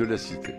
de la cité.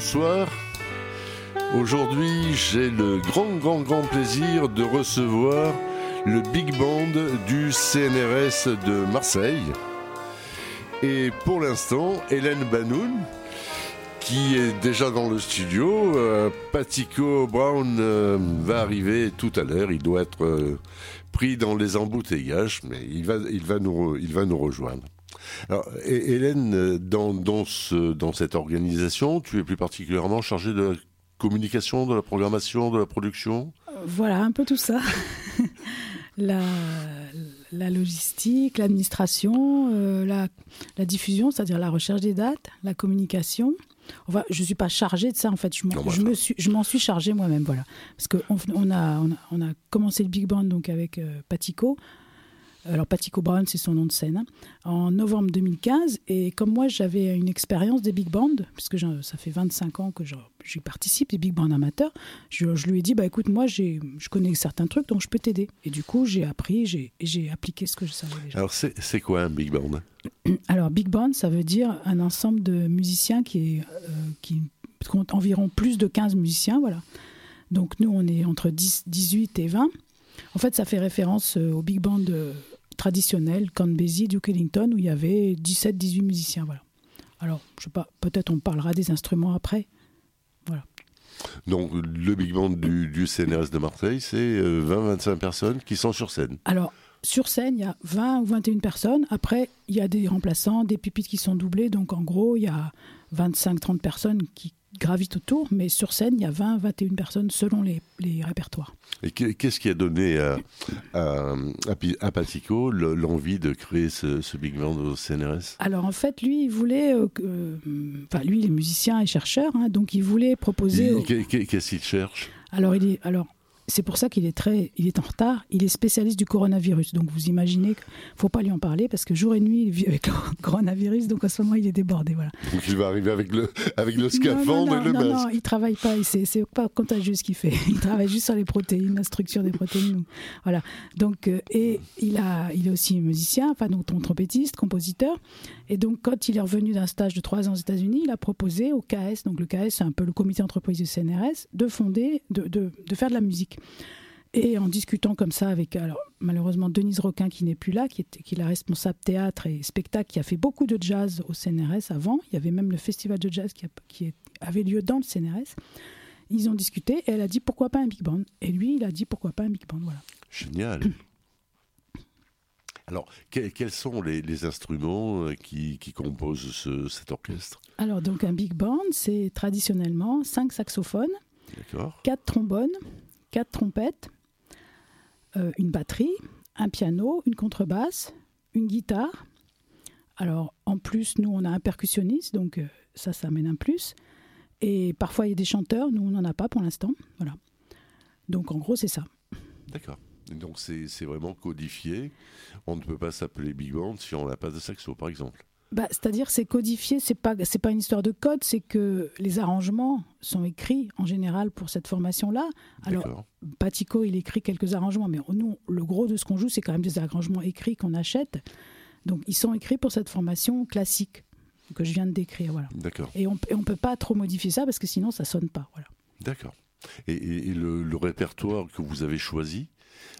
Bonsoir. Aujourd'hui, j'ai le grand, grand, grand plaisir de recevoir le Big Band du CNRS de Marseille. Et pour l'instant, Hélène Banoun, qui est déjà dans le studio. Euh, Brown euh, va arriver tout à l'heure. Il doit être euh, pris dans les embouteillages, mais il va nous rejoindre. Alors, Hélène, dans, dans, ce, dans cette organisation, tu es plus particulièrement chargée de la communication, de la programmation, de la production? Voilà, un peu tout ça. la, la, logistique, l'administration, euh, la, la, diffusion, c'est-à-dire la recherche des dates, la communication. Enfin, je ne suis pas chargée de ça, en fait. Je m'en je suis, je suis chargée moi-même, voilà. Parce qu'on on a, on a, on a, commencé le Big Band donc, avec euh, Patico alors Patico Brown, c'est son nom de scène, hein. en novembre 2015. Et comme moi, j'avais une expérience des big bands, puisque ça fait 25 ans que j'y participe, des big bands amateurs, je, lui ai dit, bah écoute, moi, je connais certains trucs, donc je peux t'aider. Et du coup, j'ai appris, j'ai appliqué ce que je savais déjà. Alors, c'est quoi un big band? Alors, big band, ça veut dire un ensemble de musiciens qui, est, euh, qui compte environ plus de 15 musiciens, voilà. Donc, nous, on est entre 10, 18 et 20. En fait, ça fait référence euh, au big band traditionnel, Count Basie, Duke Ellington, où il y avait 17-18 musiciens. Voilà. Alors, je sais pas, peut-être on parlera des instruments après. Donc, le big band du, CNRS de Marseille, c'est 20-25 euh, personnes qui sont sur scène. Alors, sur scène, il y a 20 ou 21 personnes. Après, il y a des remplaçants, des pupitres qui sont doublés. Donc, en gros, il y a 25-30 personnes qui, gravitent autour, mais sur scène, il y a 20, 21 personnes selon les, répertoires. Et qu'est-ce qui a donné à, à, à Patico l'envie de créer ce, big band au CNRS Alors en fait, lui, il voulait, euh, enfin lui, il est musicien et chercheur, hein, donc il voulait proposer. Qu'est-ce qu'il cherche? Alors, il est, alors, c'est pour ça qu'il est très, il est en retard. Il est spécialiste du coronavirus. Donc vous imaginez qu'il faut pas lui en parler parce que jour et nuit il vit avec le coronavirus. Donc à ce moment il est débordé. Voilà. Donc il va arriver avec le, avec le scaphandre et le non, masque. Non, il travaille pas. C'est pas contagieux ce qu'il fait. Il travaille juste sur les protéines, la structure des protéines. Voilà. Donc euh, et il a, il est aussi musicien, enfin donc trompettiste, compositeur. Et donc quand il est revenu d'un stage de trois ans aux États-Unis, il a proposé au KS, donc le KS c'est un peu le comité d'entreprise du CNRS, de fonder, de, de, de faire de la musique. Et en discutant comme ça avec, alors malheureusement Denise Roquin qui n'est plus là, qui est, qui est la responsable théâtre et spectacle, qui a fait beaucoup de jazz au CNRS avant. Il y avait même le festival de jazz qui, qui avait lieu dans le CNRS. Ils ont discuté et elle a dit pourquoi pas un big band. Et lui, il a dit pourquoi pas un big band. Voilà. Génial. Alors, quels sont les, instruments euh, qui, composent cet orchestre? Alors, donc un big band, c'est traditionnellement cinq saxophones, quatre trombones, quatre trompettes, euh, une batterie, un piano, une contrebasse, une guitare. Alors en plus, nous on a un percussionniste, donc euh, ça, ça amène un plus. Et parfois il y a des chanteurs, nous on n'en a pas pour l'instant. Voilà. Donc en gros c'est ça. D'accord. Donc c'est vraiment codifié. On ne peut pas s'appeler big band si on n'a pas de saxo par exemple bah, C'est-à-dire c'est codifié, c'est pas c'est pas une histoire de code, c'est que les arrangements sont écrits en général pour cette formation-là. Alors Patico il écrit quelques arrangements, mais nous le gros de ce qu'on joue c'est quand même des arrangements écrits qu'on achète. Donc ils sont écrits pour cette formation classique que je viens de décrire. Voilà. D'accord. Et on ne peut pas trop modifier ça parce que sinon ça sonne pas. Voilà. D'accord. Et, le, le, répertoire que vous avez choisi,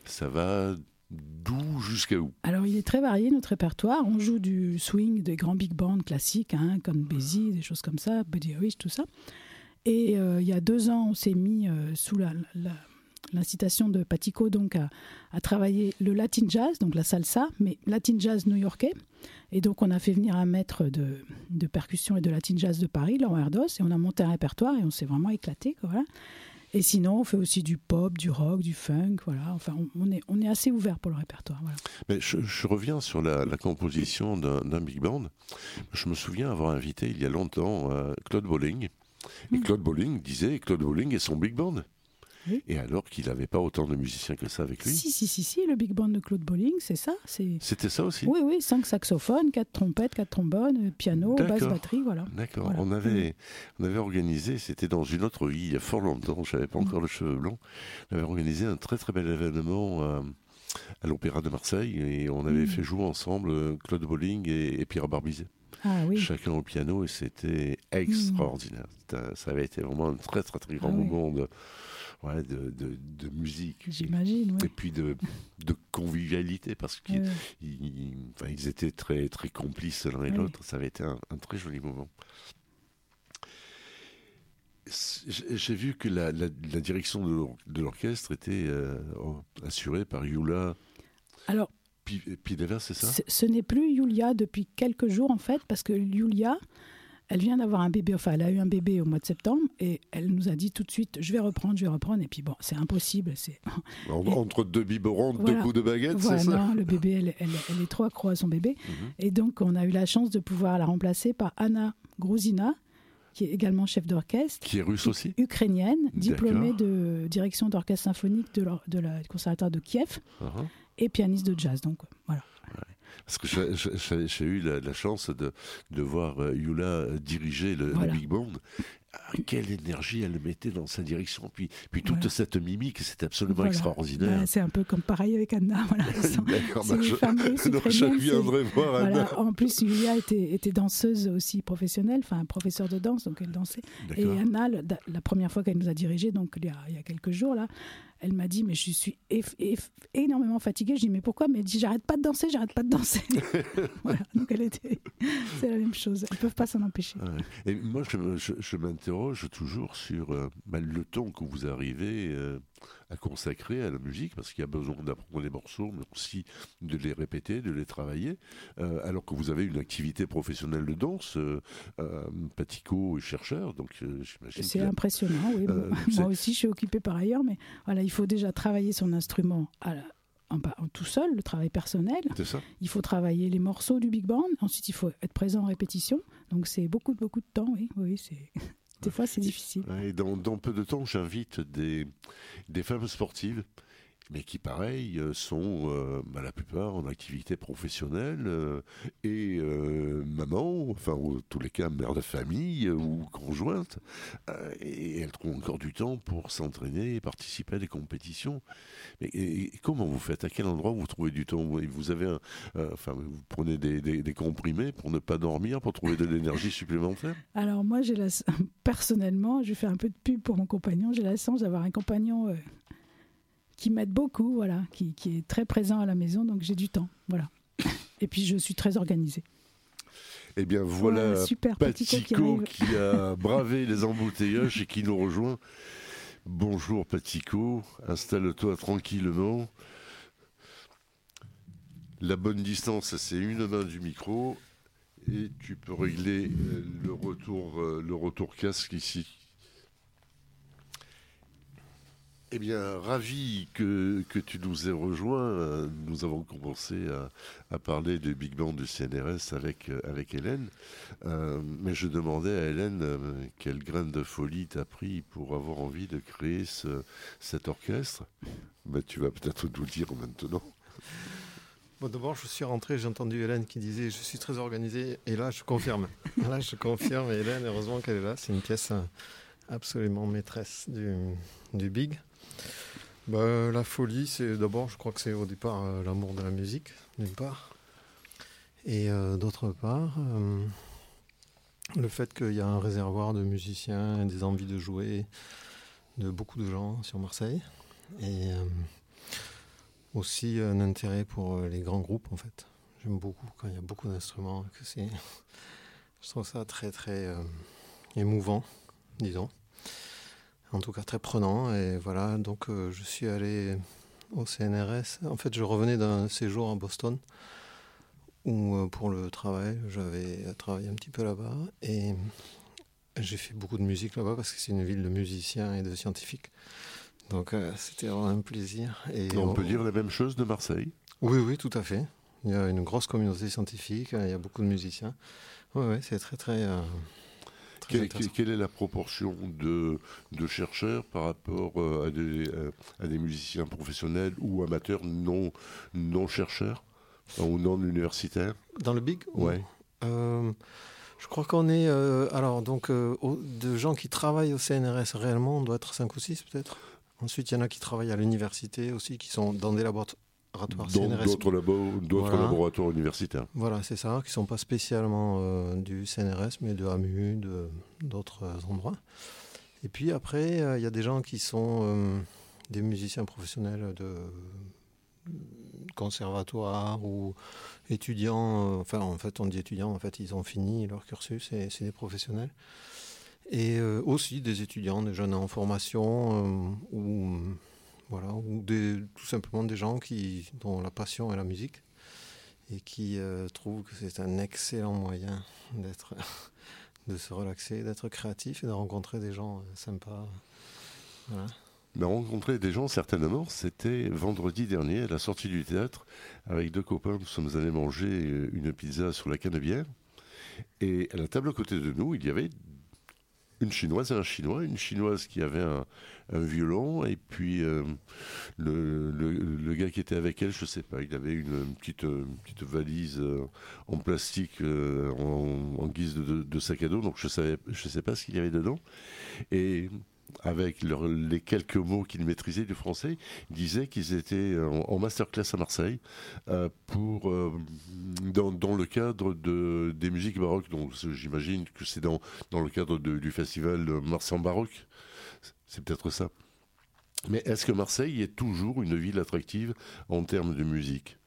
ça va D'où jusqu'à où? Alors, il est très varié, notre répertoire. On joue du swing, des grands big bands classiques, hein, comme Bézi, des choses comme ça, Buddy Rich, tout ça. Et euh, il y a deux ans, on s'est mis euh, sous l'incitation de Patico donc à, travailler le latin jazz, donc la salsa, mais latin jazz new-yorkais. Et donc on a fait venir un maître de, de percussion et de latin jazz de Paris, Laurent Erdos, et on a monté un répertoire et on s'est vraiment éclaté. Voilà. Et sinon, on fait aussi du pop, du rock, du funk. Voilà. Enfin, on, est, on est assez ouvert pour le répertoire. Mais je, reviens sur la, composition d'un big band. Je me souviens avoir invité il y a longtemps euh, Claude Bolling. Et hmm. Claude Bolling disait Claude Bolling et son big band. Et alors qu'il n'avait pas autant de musiciens que ça avec lui Si, si, si, si le big band de Claude Bolling, c'est ça. C'était ça aussi Oui, oui, cinq saxophones, quatre trompettes, quatre trombones, piano, basse, batterie, voilà. D'accord, on, avait, on avait organisé, c'était dans une autre vie, il y a fort longtemps, je n'avais pas encore le cheveu blanc, on avait organisé un très très bel événement euh, à, l'Opéra de Marseille et on avait mm. fait jouer ensemble euh, Claude Bolling et, Pierre Barbizet. Ah, oui. Chacun au piano et c'était mm. extraordinaire. Ça avait été vraiment un très très très grand ah moment de ouais, de, de, de, musique. J'imagine, Et puis de, de convivialité, parce qu'ils enfin, ils étaient très, très complices l'un et l'autre. Ça avait été un, très joli moment. J'ai vu que la, la, direction de l'orchestre était euh, assurée par Yula. Alors, Pidever, c'est ça? Ce n'est plus Yulia depuis quelques jours en fait, parce que Yulia elle vient d'avoir un bébé, enfin elle a eu un bébé au mois de septembre et elle nous a dit tout de suite je vais reprendre, je vais reprendre et puis bon c'est impossible. c'est Entre deux biberons, deux coups de baguette, c'est ça non, le bébé elle, elle, est trop accro à son bébé mhm. et donc on a eu la chance de pouvoir la remplacer par Anna Gruzina qui est également chef d'orchestre. Qui est russe aussi Ukrainienne, diplômée de direction d'orchestre symphonique de, de la, du conservatoire de Kiev uh-huh. et pianiste de jazz. Donc voilà. Parce que j'ai eu la, chance de, de voir euh, Yula euh, diriger le, Big Band. Ah, quelle énergie elle mettait dans sa direction. Puis, puis toute cette mimique, c'était absolument extraordinaire. Bah, c'est un peu comme pareil avec Anna. Voilà. D'accord, bah, je, viendrai voir Anna. En plus, Yulia était, était, danseuse aussi professionnelle, enfin professeure de danse, donc elle dansait. Et Anna, la, première fois qu'elle nous a dirigé, donc il y a, il y a quelques jours, là, elle m'a dit, mais je suis énormément fatiguée. Je dis, mais pourquoi? Mais elle dit, j'arrête pas de danser, j'arrête pas de danser. voilà, donc elle était. C'est la même chose. Elles peuvent pas s'en empêcher. Et moi, je, m'interroge toujours sur euh, bah, le temps que vous arrivez. Euh, à consacrer à la musique parce qu'il y a besoin d'apprendre les morceaux, mais aussi de les répéter, de les travailler. Euh, alors que vous avez une activité professionnelle de danse, euh, euh Patico est chercheur, donc euh, j'imagine. C'est impressionnant, oui. moi aussi, je suis occupée par ailleurs, mais voilà, il faut déjà travailler son instrument à en, tout seul, le travail personnel. Ça. Il faut travailler les morceaux du big band. Ensuite, il faut être présent en répétition. Donc, c'est beaucoup, beaucoup de temps. Oui, oui, c'est. Des fois, c'est difficile. Dans, peu de temps, j'invite des femmes sportives mais qui, pareil, euh, sont euh, la plupart en activité professionnelle euh, et maman, enfin, en tous les cas, mère de famille ou conjointe, et elles trouvent encore du temps pour s'entraîner et participer à des compétitions. Mais comment vous faites? À quel endroit vous trouvez du temps? Vous avez, enfin, vous prenez des, des, comprimés pour ne pas dormir, pour trouver de l'énergie supplémentaire? Alors moi, j'ai la... personnellement, je fais un peu de pub pour mon compagnon. J'ai la chance d'avoir un compagnon qui m'aide beaucoup, voilà, qui, est très présent à la maison, donc j'ai du temps, voilà. Et puis je suis très organisée. Eh bien voilà, super, Patico, qui, a bravé les embouteillages et qui nous rejoint. Bonjour Patico, installe-toi tranquillement. La bonne distance, c'est une main du micro et tu peux régler euh, le retour, euh, le retour casque ici. Eh bien, ravi que, que, tu nous aies rejoint. Nous avons commencé à, parler du Big Band du CNRS avec, avec Hélène. Euh, mais je demandais à Hélène euh, quelle graine de folie t'as pris pour avoir envie de créer ce, cet orchestre. Mais tu vas peut-être nous le dire maintenant. Bon, D'abord, je suis rentré, j'ai entendu Hélène qui disait Je suis très organisé. Et là, je confirme. là, je confirme. Hélène, heureusement qu'elle est là. C'est une pièce euh, absolument maîtresse du, du Big. Bah, la folie, c'est d'abord, je crois que c'est au départ euh, l'amour de la musique, d'une part. Et euh, d'autre part, euh, le fait qu'il y a un réservoir de musiciens et des envies de jouer de beaucoup de gens sur Marseille. Et aussi un intérêt pour les grands groupes, en fait. J'aime beaucoup quand il y a beaucoup d'instruments. Que. Je trouve ça très, très émouvant, disons. En tout cas, très prenant. Et voilà, donc je suis allé au CNRS. En fait, je revenais d'un séjour à Boston où euh, pour le travail, j'avais travaillé un petit peu là-bas et j'ai fait beaucoup de musique là-bas parce que c'est une ville de musiciens et de scientifiques. Donc euh, c'était vraiment un plaisir. Et on, peut dire la même chose de Marseille? Oui, oui, tout à fait. Il y a une grosse communauté scientifique, il y a beaucoup de musiciens. Oui, oui, c'est très, très. Euh, quelle, est la proportion de, de chercheurs par rapport à des, à des musiciens professionnels ou amateurs non, non chercheurs ou non universitaire Dans le Big? Ouais. Euh, je crois qu'on est. Euh, alors, donc, euh, de gens qui travaillent au CNRS réellement, on doit être 5 ou 6 peut-être. Ensuite, il y en a qui travaillent à l'université aussi, qui sont dans des laboratoires CNRS. D'autres laboratoires universitaires. Voilà, c'est ça, qui ne sont pas spécialement du CNRS, mais de AMU, d'autres endroits. Et puis après, il y a des gens qui sont des musiciens professionnels de conservatoire ou étudiants, euh, enfin en fait on dit étudiants, en fait ils ont fini leur cursus et c'est des professionnels. Et euh, aussi des étudiants, des jeunes en formation euh, ou, voilà, ou tout simplement des gens qui, dont la passion est la musique et qui trouvent que c'est un excellent moyen d'être, de se relaxer, d'être créatif et de rencontrer des gens sympas. Voilà. Mais rencontrer des gens, certainement, c'était vendredi dernier à la sortie du théâtre. Avec deux copains, nous sommes allés manger une pizza sur la canebière. Et à la table à côté de nous, il y avait une chinoise et un chinois. Une chinoise qui avait un, violon, et puis euh, le, gars qui était avec elle, je sais pas, il avait une petite, petite valise euh, en plastique euh, en, guise de, de, sac à dos, donc je ne je sais pas ce qu'il y avait dedans. Et avec les quelques mots qu'ils maîtrisaient du français, disaient qu'ils étaient en, masterclass à Marseille euh, pour euh, dans, le cadre de, des musiques baroques. Donc j'imagine que c'est dans, dans le cadre du festival Marseille en baroque. C'est peut-être ça. Mais est-ce que Marseille est toujours une ville attractive en termes de musique?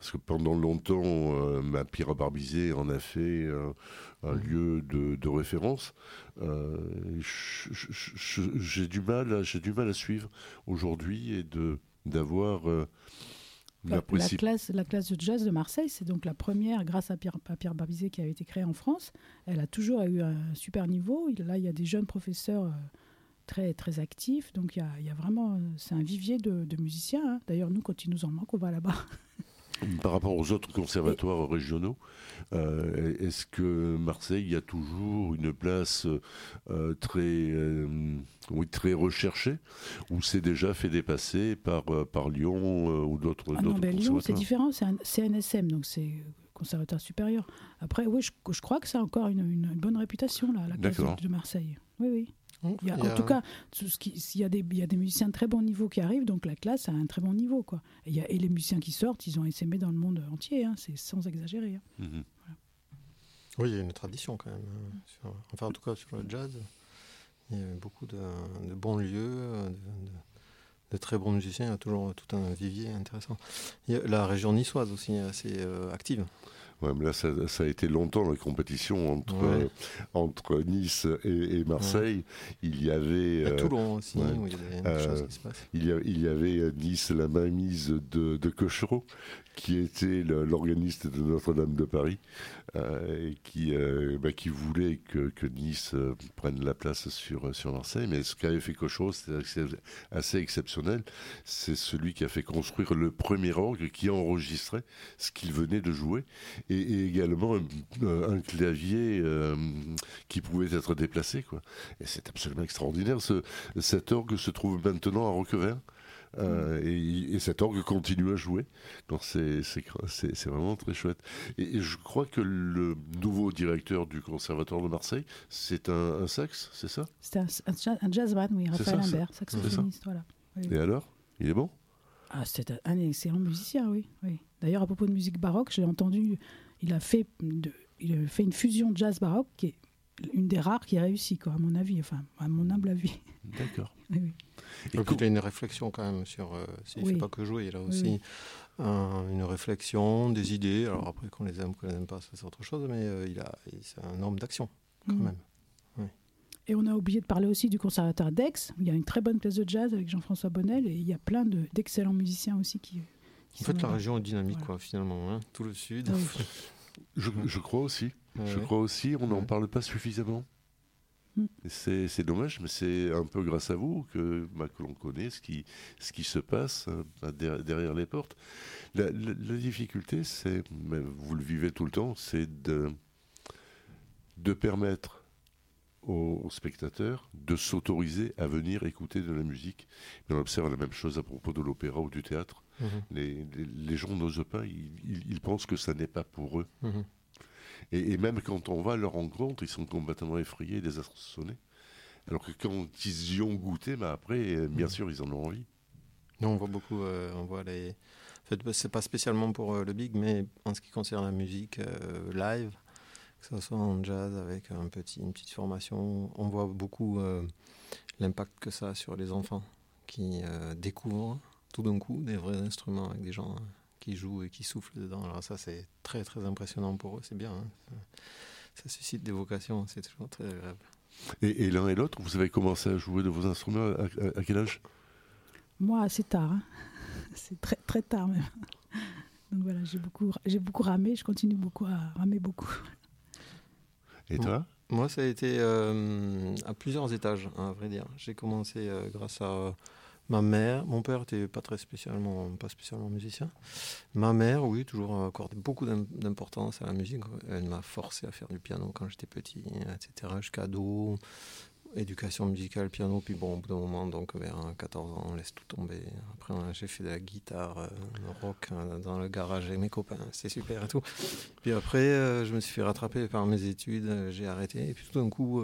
Parce que pendant longtemps, euh, ma Pierre Barbizet en a fait euh, un lieu de, référence. Euh, j'ai du mal, j'ai du mal à suivre aujourd'hui et de d'avoir la, classe, la classe de jazz de Marseille, c'est donc la première, grâce à Pierre, à Pierre Barbizet, qui avait été créée en France. Elle a toujours eu un super niveau. Là, il y a des jeunes professeurs très, très actifs. Donc, il y a, vraiment, c'est un vivier de, musiciens. Hein. D'ailleurs, nous, quand il nous en manque, on va là-bas. Par rapport aux autres conservatoires régionaux, euh, est-ce que Marseille a toujours une place euh, très, euh, oui, très recherchée ou c'est déjà fait dépasser par, par Lyon ou d'autres ah Lyon, c'est différent, c'est un CNSM, donc c'est conservatoire supérieur. Après, oui, je, je crois que ça a encore une, une, bonne réputation, là, la de Marseille. Oui, oui en tout cas, il y, a des, y a des musiciens de très bon niveau qui arrivent, donc la classe a un très bon niveau. Quoi. Et, y a, et les musiciens qui sortent, ils ont essaimé dans le monde entier, hein, c'est sans exagérer. Hein. Mhm. Oui, il y a une tradition quand même. Hein, enfin, en tout cas, sur le jazz, il y a beaucoup de, bons lieux, de, très bons musiciens, il y a toujours tout un vivier intéressant. la région niçoise aussi est assez euh, active. Ouais, mais là, ça, a été longtemps la compétition entre, euh, entre Nice et, Marseille. Il y avait. À Toulon aussi, où il y avait choses qui se passent. Il y, il y avait à Nice la mainmise de, de Cochereau, qui était l'organiste de Notre-Dame de Paris, euh, et qui, euh, bah, qui voulait que, Nice euh, prenne la place sur, sur Marseille. Mais ce qu'avait fait Cochereau, c'est assez exceptionnel. C'est celui qui a fait construire le premier orgue qui enregistrait ce qu'il venait de jouer, et, également un, clavier qui pouvait être déplacé. Et c'est absolument extraordinaire. Ce, cet orgue se trouve maintenant à Roquevert. Euh, et, cet orgue continue à jouer. Donc c'est vraiment très chouette. Et, je crois que le nouveau directeur du Conservatoire de Marseille, c'est un, sax, c'est ça? C'est un, un, jazzman, oui, Raphaël Imbert, saxophoniste. Voilà. Et alors? Il est bon? Ah, C'est un excellent musicien, oui. oui. D'ailleurs, à propos de musique baroque, j'ai entendu il a fait, de, il a fait une fusion jazz baroque qui est une des rares qui a réussi, quoi, à mon avis, enfin, à mon humble avis. D'accord. Oui, oui. Et puis, il a une réflexion quand même sur. Euh, il ne Oui. fait pas que jouer, il a Oui, aussi oui. un- une réflexion, des idées. Alors après, qu'on les aime ou qu'on les aime pas, ça c'est autre chose, mais euh, il a, il- c'est un homme d'action quand Mm. même. Et on a oublié de parler aussi du conservatoire d'Aix. Il y a une très bonne place de jazz avec Jean-François Bonnel et il y a plein de- d'excellents musiciens aussi qui. qui En fait, la région est dynamique, Voilà. quoi, finalement. hein. Tout le sud. Oui. Je, je crois aussi. Ouais, Je crois aussi, on n'en parle pas suffisamment. Mm. Et C'est dommage, mais c'est un peu grâce à vous que, bah, que l'on connaît ce qui, ce qui se passe bah, der- derrière les portes. La, la- la difficulté, c'est, vous le vivez tout le temps, c'est de, de permettre aux, aux spectateurs de s'autoriser à venir écouter de la musique. Mais on observe la même chose à propos de l'opéra ou du théâtre. Mhm, Les, les- les gens n'osent pas, ils, ils- ils pensent que ça n'est pas pour eux. mhm. Et, et même quand on va à leur rencontre, ils sont complètement effrayés désarçonnés. Alors que quand ils y ont goûté, bah après, euh, bien Mhm. sûr, ils en ont envie. Non, on voit beaucoup, euh, on voit les. En fait, bah, c'est pas spécialement pour euh, le big, mais en ce qui concerne la musique euh, live, que ce soit en jazz avec un petit, une petite formation, on voit beaucoup l'impact que ça a sur les enfants qui découvrent tout d'un coup des vrais instruments avec des gens euh, qui jouent et qui soufflent dedans. Alors ça, c'est très très impressionnant pour eux, c'est bien. hein. Ça, ça suscite des vocations, c'est toujours très agréable. Et, et l'un et l'autre, vous avez commencé à jouer de vos instruments à, à- à quel âge? Moi, assez tard. hein. C'est très, très tard même. Donc voilà, j'ai beaucoup, j'ai beaucoup ramé. Je continue beaucoup à ramer beaucoup. Et toi? Moi, ça a été euh, à plusieurs étages, hein, à vrai dire. J'ai commencé euh, grâce à ma mère. Mon père était pas très spécialement, pas spécialement musicien. Ma mère, oui, toujours accordé beaucoup d'im- d'importance à la musique. Elle m'a forcé à faire du piano quand j'étais petit, etc. Jusqu'à ado, éducation musicale, piano. Puis bon, au bout d'un moment, donc vers 14 ans, on laisse tout tomber. Après, j'ai fait de la guitare, euh, rock euh, dans le garage avec mes copains. C'est super et tout. Puis après, euh, je me suis fait rattraper par mes études, euh, j'ai arrêté. Et puis tout d'un coup,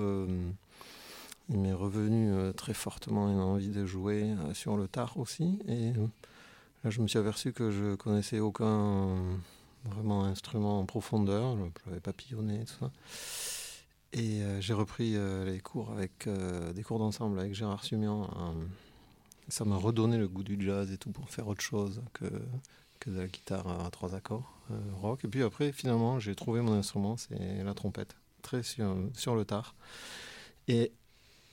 il m'est revenu euh, très fortement une envie de jouer euh, sur le tard aussi. Et euh, là, je me suis aperçu que je connaissais aucun vraiment instrument en profondeur. Je n'avais pas papillonné, tout ça. Et j'ai repris les cours avec des cours d'ensemble avec Gérard Sumian. ça m'a redonné le goût du jazz et tout pour faire autre chose que, que de la guitare à trois accords rock. Et puis après, finalement, j'ai trouvé mon instrument, c'est la trompette, très sur, sur le tard. Et,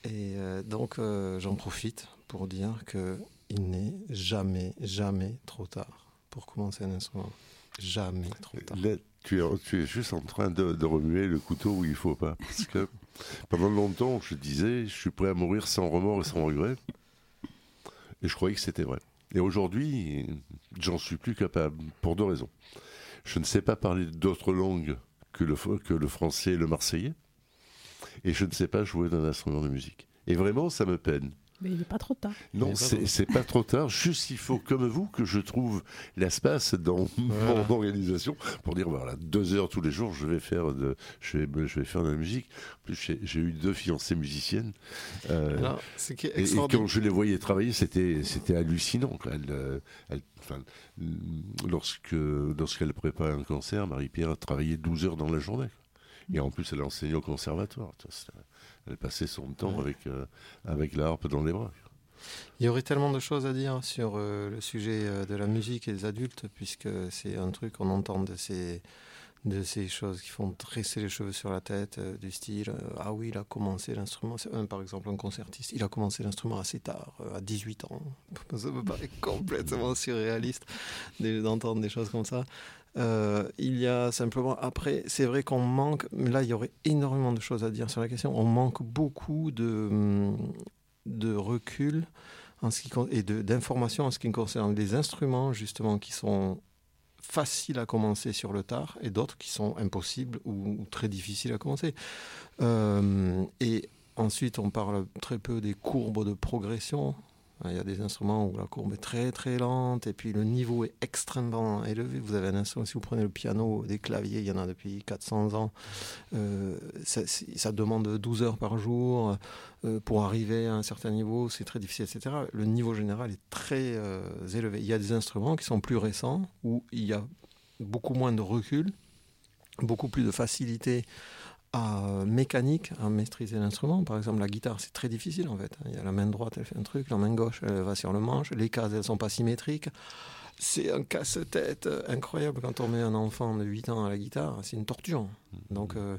et euh, donc, euh, j'en profite pour dire que il n'est jamais, jamais trop tard pour commencer un instrument. Jamais trop tard. Tu es, juste en train de, de remuer le couteau où il faut pas. Parce que pendant longtemps, je disais, je suis prêt à mourir sans remords et sans regret. Et je croyais que c'était vrai. Et aujourd'hui, j'en suis plus capable, pour deux raisons. Je ne sais pas parler d'autres langues que le, que le français et le marseillais. Et je ne sais pas jouer d'un instrument de musique. Et vraiment, ça me peine. Mais il n'est pas trop tard. Non, c'est pas trop tard. Juste, il faut, comme vous, que je trouve l'espace dans Voilà. mon organisation pour dire voilà, deux heures tous les jours, je vais faire de, je vais, je vais faire de la musique. En plus, j'ai eu deux fiancées musiciennes. Euh, Alors, et, quand je les voyais travailler, c'était c'était hallucinant. quoi. Elle, euh, elle- enfin, lorsque lorsqu'elle préparait un concert, Marie-Pierre travaillait 12 heures dans la journée. Et en plus, elle enseignait au conservatoire. Elle passait son temps Ouais. avec euh, avec la harpe dans les bras. Il y aurait tellement de choses à dire sur euh, le sujet euh, de la musique et des adultes, puisque c'est un truc qu'on entend de ces, de ces choses qui font dresser les cheveux sur la tête, euh, du style euh, Ah oui, il a commencé l'instrument, par exemple un concertiste, il a commencé l'instrument assez tard, à 18 ans. Ça me paraît complètement surréaliste de- d'entendre des choses comme ça. Euh, il y a simplement, après, c'est vrai qu'on manque, là il y aurait énormément de choses à dire sur la question, on manque beaucoup de, hum, de recul en ce qui, et d'informations en ce qui concerne les instruments justement qui sont faciles à commencer sur le tard et d'autres qui sont impossibles ou, ou très difficiles à commencer. Euh, et ensuite, on parle très peu des courbes de progression. Il y a des instruments où la courbe est très très lente et puis le niveau est extrêmement élevé. Vous avez un instrument, si vous prenez le piano, des claviers, il y en a depuis 400 ans. Euh, ça, demande 12 heures par jour euh, pour arriver à un certain niveau, c'est très difficile, etc. Le niveau général est très euh, élevé. Il y a des instruments qui sont plus récents où il y a beaucoup moins de recul beaucoup plus de facilité à mécanique à maîtriser l'instrument. Par exemple, la guitare, c'est très difficile en fait. Il y a la main droite, elle fait un truc, la main gauche, elle va sur le manche, les cases, elles sont pas symétriques. C'est un casse-tête incroyable quand on met un enfant de 8 ans à la guitare, c'est une torture. Donc, euh,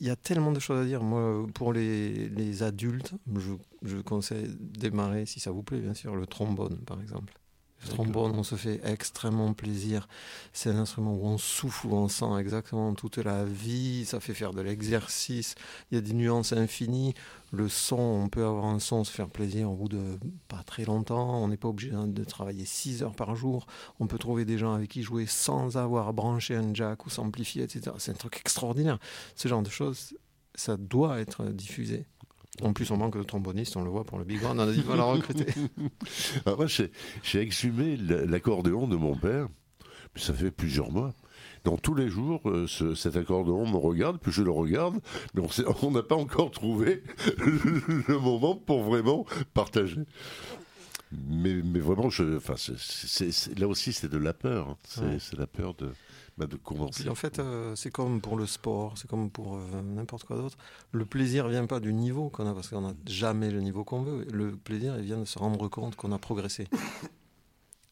il y a tellement de choses à dire. Moi, pour les, les adultes, je, je conseille de démarrer, si ça vous plaît, bien sûr, le trombone, par exemple. Le trombone, on se fait extrêmement plaisir. C'est un instrument où on souffle, où on sent exactement toute la vie. Ça fait faire de l'exercice. Il y a des nuances infinies. Le son, on peut avoir un son, se faire plaisir au bout de pas très longtemps. On n'est pas obligé de travailler 6 heures par jour. On peut trouver des gens avec qui jouer sans avoir branché un jack ou s'amplifier, etc. C'est un truc extraordinaire. Ce genre de choses, ça doit être diffusé. En plus, on manque de trombonistes, on le voit pour le Big Band, on a dit à la recruter. Alors moi, j'ai exhumé l'accordéon de mon père, ça fait plusieurs mois. Dans tous les jours, euh, ce, cet accordéon me regarde, puis je le regarde, mais on n'a pas encore trouvé le, moment pour vraiment partager. Mais, mais vraiment, je, là aussi, c'est de la peur. Hein. C'est la peur de bah, de commencer. en fait, euh, c'est comme pour le sport, c'est comme pour euh, n'importe quoi d'autre. Le plaisir vient pas du niveau qu'on a, parce qu'on n'a jamais le niveau qu'on veut. Le plaisir, il vient de se rendre compte qu'on a progressé.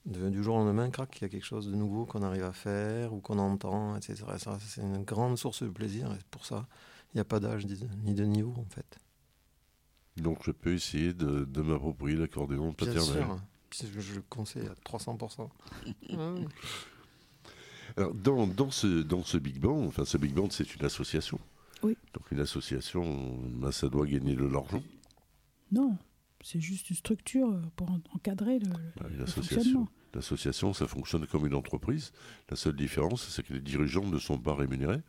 du jour au lendemain, crac, il y a quelque chose de nouveau qu'on arrive à faire ou qu'on entend, etc. Ça, c'est une grande source de plaisir. Et pour ça, il n'y a pas d'âge ni de niveau, en fait. Donc, je peux essayer de, de m'approprier l'accordéon paternel. Bien sûr. Je, je le conseille à 300%. Alors, dans, dans, ce, dans ce Big Band, enfin, ce Big Band, c'est une association. Oui. Donc, une association, ben, ça doit gagner de l'argent. Non, c'est juste une structure pour encadrer le, ben, fonctionnement. L'association, ça fonctionne comme une entreprise. La seule différence, c'est que les dirigeants ne sont pas rémunérés.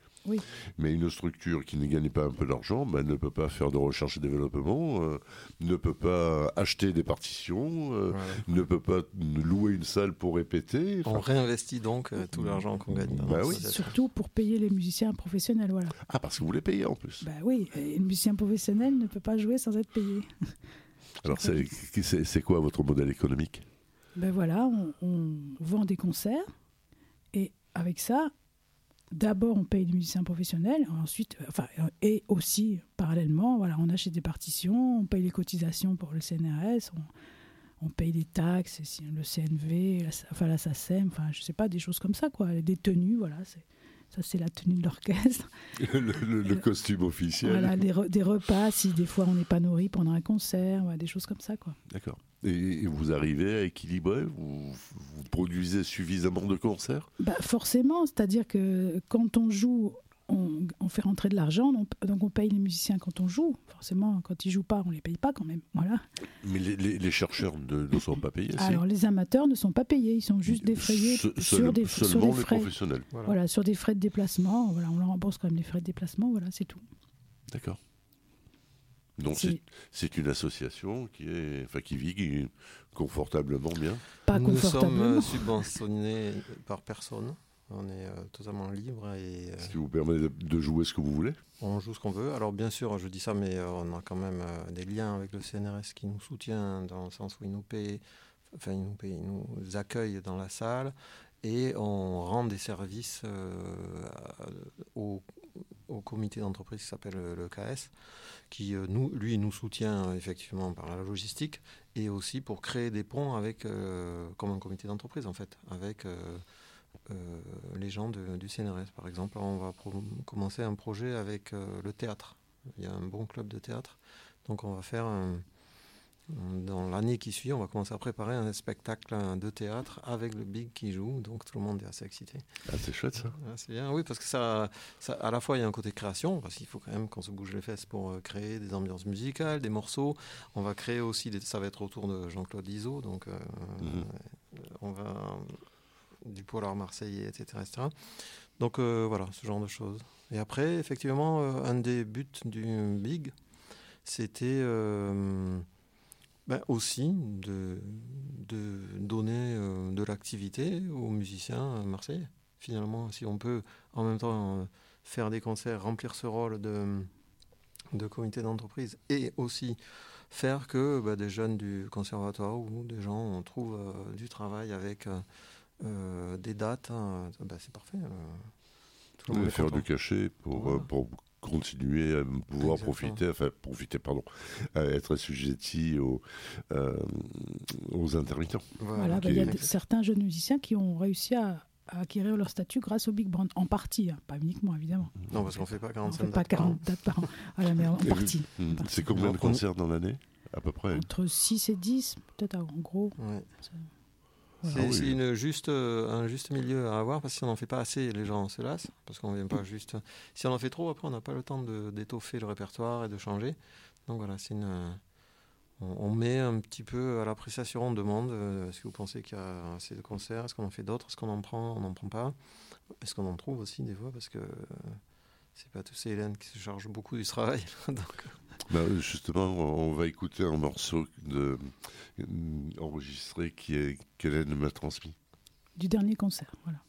Mais une structure qui ne gagne pas un peu d'argent ben, ne peut pas faire de recherche et développement, euh, ne peut pas acheter des partitions, euh, ne peut pas louer une salle pour répéter. On réinvestit donc euh, tout l'argent qu'on gagne. Bah Surtout pour payer les musiciens professionnels. Voilà. Ah, parce que vous les payez en plus. Bah oui, un musicien professionnel ne peut pas jouer sans être payé. Alors c'est quoi votre modèle économique? Ben voilà, on vend des concerts et avec ça, d'abord on paye les musiciens professionnels, ensuite, euh, enfin, euh, et aussi parallèlement, voilà, on achète des partitions, on paye les cotisations pour le CNRS, on, paye les taxes, le CNV, la, enfin la SACEM, enfin je sais pas, des choses comme ça, quoi, des tenues, voilà, ça c'est la tenue de l'orchestre. le, costume officiel. Voilà, des, des, repas, si des fois on n'est pas nourri pendant un concert, des choses comme ça, quoi. D'accord. Et vous arrivez à équilibrer vous, produisez suffisamment de concerts? Bah Forcément, c'est-à-dire que quand on joue, on, fait rentrer de l'argent, donc on paye les musiciens quand on joue. Forcément, quand ils jouent pas, on les paye pas quand même. Voilà. Mais les, chercheurs ne, sont pas payés. Alors les amateurs ne sont pas payés, ils sont juste défrayés sur, des, seulement les frais, professionnels. Voilà. sur des frais de déplacement. Voilà, on leur rembourse quand même les frais de déplacement. Voilà, c'est tout. D'accord. Donc c'est une association qui, est, enfin, qui vit confortablement bien. Pas Nous sommes euh, subventionnés par personne. On est euh, totalement libre. Et, euh, ce qui vous permet de, jouer ce que vous voulez On joue ce qu'on veut. Alors bien sûr, je dis ça, mais on a quand même des liens avec le CNRS qui nous soutient dans le sens où il nous paye, enfin il nous, paye, il nous accueille dans la salle et on rend des services au, au, comité d'entreprise qui s'appelle le KS qui euh, nous, lui nous soutient euh, effectivement par la logistique et aussi pour créer des ponts avec, euh, comme un comité d'entreprise en fait, avec les gens du CNRS par exemple. On va commencer un projet avec le théâtre. Il y a un bon club de théâtre, donc on va faire un, dans l'année qui suit, on va commencer à préparer un spectacle de théâtre avec le Big qui joue, donc tout le monde est assez excité. Ah, c'est chouette ça. c'est bien, oui, parce que ça, ça, à la fois il y a un côté création, parce qu'il faut quand même qu'on se bouge les fesses pour euh, créer des ambiances musicales, des morceaux. On va créer aussi, des, ça va être autour de Jean-Claude Iso, donc euh, mhm. on va du polar marseillais, etc., etc. Donc euh, voilà, ce genre de choses. Et après, effectivement, un des buts du Big, c'était ben aussi de, de donner euh, de l'activité aux musiciens marseillais. Finalement, si on peut en même temps euh, faire des concerts, remplir ce rôle de, de comité d'entreprise et aussi faire que ben, des jeunes du conservatoire ou des gens trouvent euh, du travail avec des dates, hein, ben, c'est parfait. Tout le monde est faire du cachet pour, Voilà. pour continuer à pouvoir Exactement. profiter, enfin profiter, pardon, à être assujetti aux, euh, aux intermittents. Voilà, bah, il y a certains jeunes musiciens qui ont réussi à, à acquérir leur statut grâce au Big Band, en partie, hein, pas uniquement évidemment. Non, parce qu'on fait pas On 45 fait pas dates par an. 40 dates par an, voilà, mais en, en Et partie. Hmm. partie. C'est combien de concerts dans l'année À peu près? Entre 6 et 10, peut-être en gros. Ouais. Ça- C'est Ah oui. une juste, euh, un juste milieu à avoir parce que si on n'en fait pas assez, les gens se lassent. Parce qu'on vient pas juste. Si on en fait trop, après, on n'a pas le temps d'étoffer le répertoire et de changer. Donc voilà, c'est une. euh, On, on met un petit peu à l'appréciation, on demande euh, est-ce que vous pensez qu'il y a assez de concerts Est-ce qu'on en fait d'autres Est-ce qu'on en prend On n'en prend pas? Est-ce qu'on en trouve aussi des fois Parce que euh, c'est pas tous ces Hélène qui se chargent beaucoup du travail. Donc, Bah, justement, on va écouter un morceau de, euh, enregistré qui est qu'Hélène m'a transmis. Du dernier concert, voilà.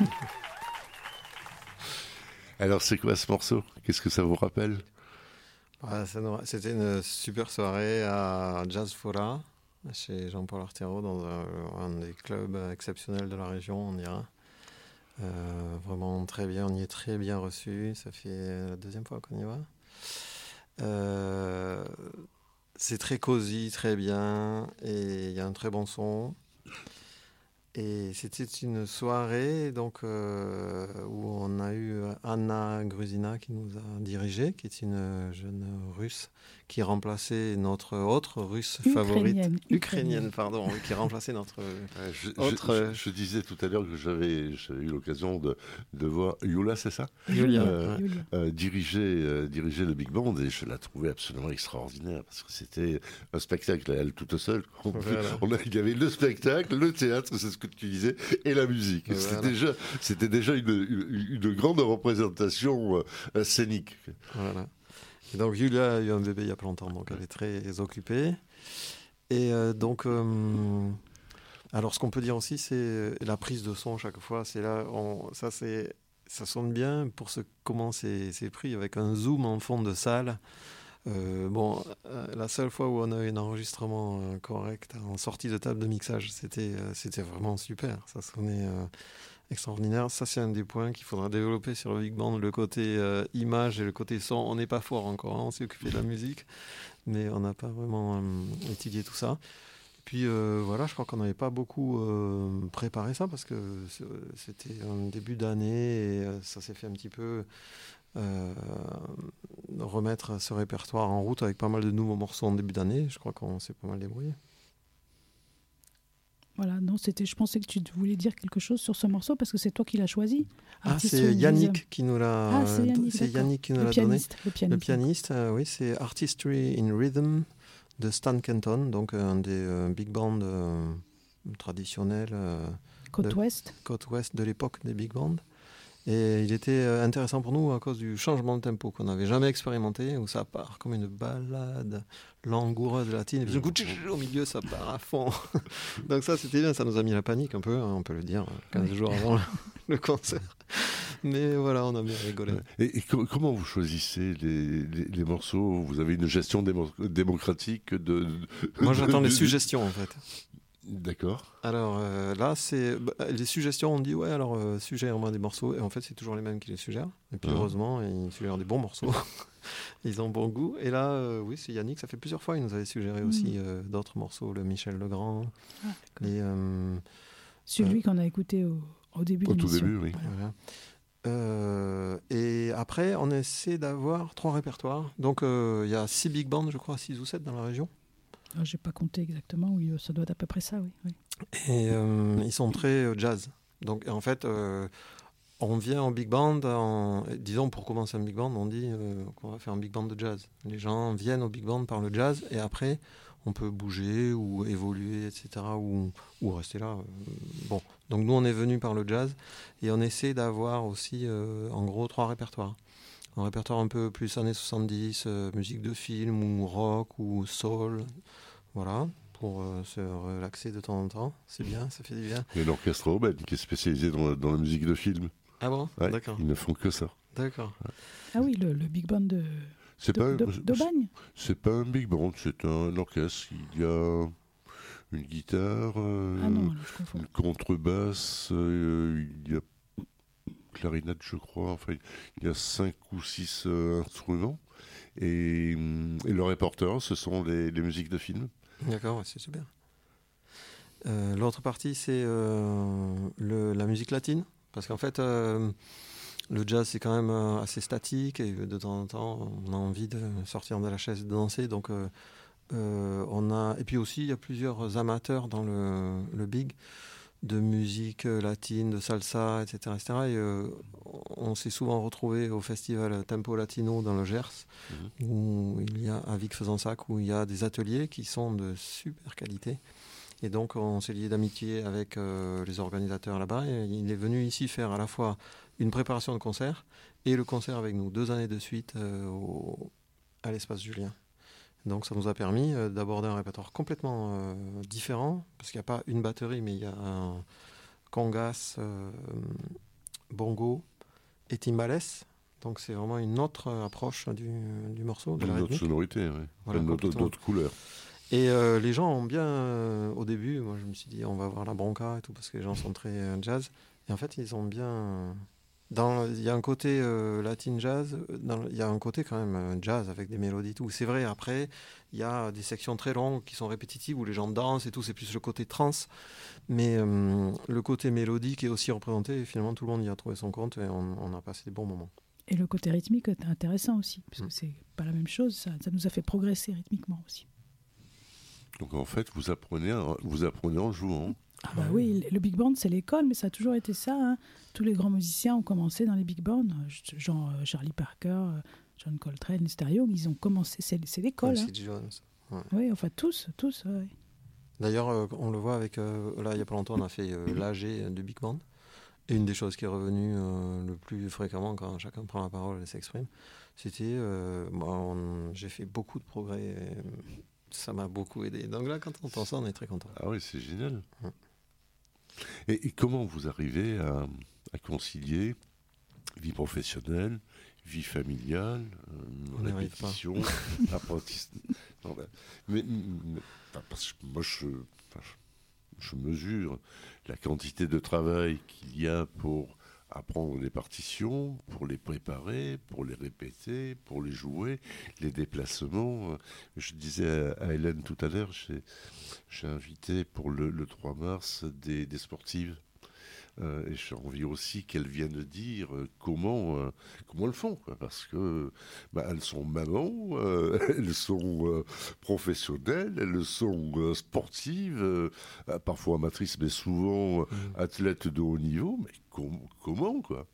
Alors, c'est quoi ce morceau? Qu'est-ce que ça vous rappelle? Nous- C'était une super soirée à Jazz Fora, chez Jean-Paul Artero, dans un, des clubs exceptionnels de la région, on dira. Euh, vraiment très bien, on y est très bien reçu. Ça fait la deuxième fois qu'on y va. Euh, c'est très cosy, très bien, et il y a un très bon son. Et c'était une soirée donc, euh, où on a eu Anna Gruzina qui nous a dirigé, qui est une jeune russe qui remplaçait notre autre russe favorite. Ukrainienne. Ukrainienne, pardon, qui remplaçait notre. je, je- Autre- je- je disais tout à l'heure que j'avais eu l'occasion de, de voir Yula, c'est ça? Julia. Euh, Julia. euh, diriger, euh, diriger le Big Band et je la trouvais absolument extraordinaire parce que c'était un spectacle à elle toute seule. On, Voilà. on a- il y avait le spectacle, le théâtre, c'est ce que tu disais, et la musique. Voilà. C'était déjà, c'était déjà une, une- une grande représentation euh, scénique. Voilà. Donc Julia a eu un bébé il y a pas longtemps, donc elle est très occupée. Et euh, donc, euh, alors ce qu'on peut dire aussi, c'est la prise de son chaque fois. C'est là, ça c'est, ça sonne bien pour ce comment c'est pris avec un zoom en fond de salle. Euh, bon, euh, la seule fois où on a eu un enregistrement euh, correct en sortie de table de mixage, c'était euh, c'était vraiment super. Ça sonnait euh, extraordinaire. Ça, c'est un des points qu'il faudra développer sur le Big Band, le côté euh, image et le côté son. On n'est pas fort encore, hein, on s'est occupé de la musique, mais on n'a pas vraiment euh, étudié tout ça. Puis euh, voilà, je crois qu'on n'avait pas beaucoup préparé ça parce que c'était un début d'année et ça s'est fait un petit peu remettre ce répertoire en route avec pas mal de nouveaux morceaux en début d'année. Je crois qu'on s'est pas mal débrouillé. Voilà, non, c'était. Je pensais que tu voulais dire quelque chose sur ce morceau parce que c'est toi qui l'as choisi. Ah, c'est. Yannick qui nous l'a. Ah, c'est Yannick. Yannick qui nous l'a donné. le pianiste. Le pianiste, euh, oui, c'est Artistry in Rhythm de Stan Kenton, donc un des euh, big bands euh, traditionnels euh, Côte de- Ouest. côte ouest de l'époque des big bands. Et il était euh, intéressant pour nous à cause du changement de tempo qu'on n'avait jamais expérimenté, où ça part comme une balade langoureuse latine, et puis tchou, au milieu, ça part à fond. Donc ça, c'était bien, ça nous a mis la panique un peu, hein, on peut le dire, 15 Oui. jours avant le, concert. Mais voilà, on a bien rigolé. Et, et co- comment vous choisissez les, les- les morceaux? Vous avez une gestion démo- démocratique de. Moi, j'attends les suggestions, en fait. D'accord. Alors euh, là, c'est bah, les suggestions. On dit ouais, alors euh, suggère-moi des morceaux. Et en fait, c'est toujours les mêmes qui les suggèrent. Et puis Ah. heureusement, ils suggèrent des bons morceaux. ils ont bon goût. Et là, euh, oui, c'est Yannick. Ça fait plusieurs fois. Il nous avait suggéré Mm. aussi euh, d'autres morceaux, le Michel Legrand, Ah, les euh, Celui qu'on a écouté au, au début Au tout début, oui. voilà. Euh, et après, on essaie d'avoir trois répertoires. Donc, euh, il y a six big bands, je crois, six ou sept dans la région. Ah, J'ai pas compté exactement, oui, ça doit être à peu près ça, oui. Et euh, ils sont très euh, jazz. Donc en fait, euh, on vient en big band, disons pour commencer un big band, on dit euh, qu'on va faire un big band de jazz. Les gens viennent au big band par le jazz et après on peut bouger ou évoluer, etc. ou, ou rester là. euh, Bon, donc nous on est venu par le jazz et on essaie d'avoir aussi euh, en gros trois répertoires. Un répertoire un peu plus années 70, euh, musique de film ou rock ou soul, voilà, pour euh, se relaxer de temps en temps. C'est bien, ça fait du bien. Il y a l'orchestre Aubin qui est spécialisé dans, la- dans la musique de film. Ah bon? Ouais, D'accord, Ils ne font que ça. d'accord. Ah oui, le, le big band de, C'est pas, de- c'est pas un big band, c'est un orchestre. Il y a une guitare, euh, Ah non, alors je confonds. une contrebasse, euh, il y a clarinette, je crois. Enfin, il y a cinq ou six euh, instruments. Et, hum, le répertoire, ce sont les, musiques de film. D'accord, c'est super. Euh, L'autre partie, c'est euh, la musique latine. Parce qu'en fait, euh, le jazz, c'est quand même assez statique et de temps en temps, on a envie de sortir de la chaise et de danser. Donc, on a... Et puis aussi, il y a plusieurs amateurs dans le big de musique euh, latine, de salsa, etc. etc. Et euh, on s'est souvent retrouvé au festival Tempo Latino dans le Gers, où il y a, à Vic-Fezensac, où il y a des ateliers qui sont de super qualité. Et donc, on s'est lié d'amitié avec euh, les organisateurs là-bas. Et il est venu ici faire à la fois une préparation de concert et le concert avec nous, deux années de suite euh, au- à l'espace Julien. Donc, ça nous a permis euh, d'aborder un répertoire complètement euh, différent, parce qu'il n'y a pas une batterie, mais il y a un congas, euh, bongo et timbales. Donc, c'est vraiment une autre approche du, du morceau, de la Une autre rythmique. sonorité, oui. Voilà, d'autres d'autres couleurs. Et euh, les gens ont bien, au début, moi je me suis dit on va voir la bronca et tout parce que les gens sont très jazz. Et en fait ils ont bien, dans, il y a un côté euh, latin jazz, euh, dans- il y a un côté quand même euh, jazz avec des mélodies et tout. C'est vrai. Après il y a des sections très longues qui sont répétitives où les gens dansent et tout. C'est plus le côté trans, mais euh, le côté mélodique est aussi représenté. Et finalement tout le monde y a trouvé son compte et on, on a passé des bons moments. Et le côté rythmique est intéressant aussi, parce que c'est pas la même chose, ça, ça nous a fait progresser rythmiquement aussi. Donc en fait, vous apprenez, en- vous apprenez en jouant. Ah bah oui, le- big band c'est l'école, mais ça a toujours été ça. hein. Tous les grands musiciens ont commencé dans les big bands, genre euh, Charlie Parker, euh, John Coltrane, Stereo, ils ont commencé, c'est c'est l'école. hein. Jones. Oui, enfin tous, tous. ouais. D'ailleurs, euh, on le voit avec. euh, là, il n'y a pas longtemps, on a fait euh, l'AG du Big Band. Et une des choses qui est revenue le plus fréquemment quand chacun prend la parole et s'exprime, c'était. moi, on- J'ai fait beaucoup de progrès. et ça m'a beaucoup aidé. Donc là, quand on entend ça, on est très content. Ah oui, c'est génial. Ouais. Et, et comment vous arrivez à, à concilier vie professionnelle, vie familiale, euh, répétition, apprentissage? Non, mais, mais- enfin, parce que moi, je mesure la quantité de travail qu'il y a pour apprendre les partitions, pour les préparer, pour les répéter, pour les jouer, les déplacements. Je disais à, Hélène tout à l'heure, j'ai invité pour le, le 3 mars des, des sportives. Euh, et j'ai envie aussi qu'elles viennent dire euh, comment, euh, comment elles font. quoi, parce que bah, elles sont mamans, euh, elles sont professionnelles, elles sont sportives, parfois amatrices, mais souvent euh, athlètes de haut niveau. Mais com- comment quoi?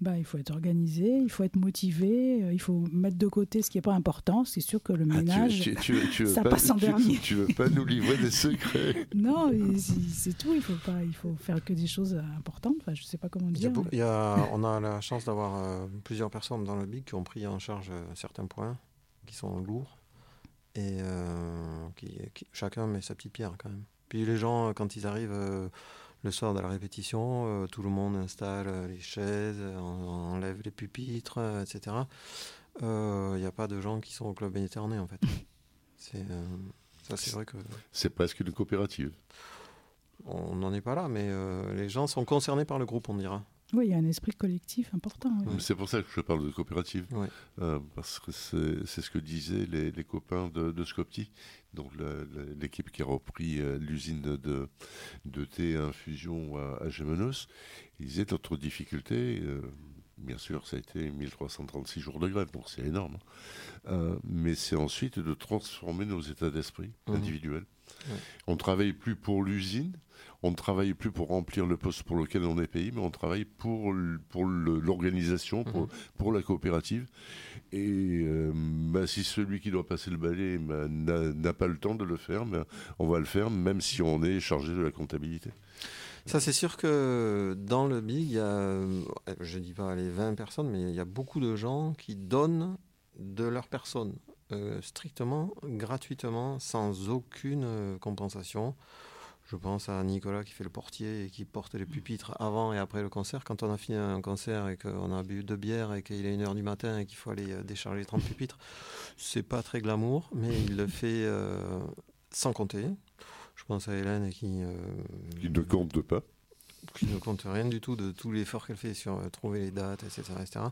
Bah, il faut être organisé, il faut être motivé, euh, il faut mettre de côté ce qui n'est pas important. C'est sûr que le Ah, tu- ménage. tu, tu- ça pas, passe en tu- dernier. Tu veux pas nous livrer des secrets? Non, c'est tout. Il faut pas, il faut faire que des choses euh, importantes. Enfin, je sais pas comment Il y a dire. mais- il y a- on a la chance d'avoir euh, plusieurs personnes dans le BIG qui ont pris en charge euh, certains points qui sont lourds et euh, qui, qui- chacun met sa petite pierre quand même. Puis les gens, quand ils arrivent euh, le soir de la répétition, euh, tout le monde installe euh, les chaises, euh, on- enlève les pupitres, euh, etc. Euh, Il n'y a pas de gens qui sont au club méditerranéen en fait. C'est euh, ça, c'est vrai que C'est presque une coopérative. on n'en est pas là, mais euh, les gens sont concernés par le groupe, on dira. Oui, il y a un esprit collectif important. oui. C'est pour ça que je parle de coopérative. Euh, parce que c'est ce que disaient les, les copains de, de Scopti, donc l'équipe qui a repris euh, l'usine de, de thé infusion à, à Gémenos. Ils disaient notre difficulté, euh, bien sûr, ça a été 1336 jours de grève, donc c'est énorme. hein. Euh, mais c'est ensuite de transformer nos états d'esprit Mhm. individuels. On ne travaille plus pour l'usine, on ne travaille plus pour remplir le poste pour lequel on est payé, mais on travaille pour, pour l'organisation, pour, Mhm. pour la coopérative. Et euh, bah, si celui qui doit passer le balai bah, n'a n'a pas le temps de le faire, bah, on va le faire même si on est chargé de la comptabilité. Ça, c'est sûr que dans le BIG, il y a, euh, je dis pas les 20 personnes, mais il y a beaucoup de gens qui donnent de leur personne, euh, strictement, gratuitement, sans aucune euh, compensation. Je pense à Nicolas qui fait le portier et qui porte les pupitres avant et après le concert. Quand on a fini un concert et qu'on a bu deux bières et qu'il est 1h du matin et qu'il faut aller décharger 30 pupitres, c'est pas très glamour, mais il le fait sans compter. Je pense à Hélène qui, euh, Il ne compte pas. qui ne compte rien du tout de tout l'effort qu'elle fait sur euh, trouver les dates, etc., etc.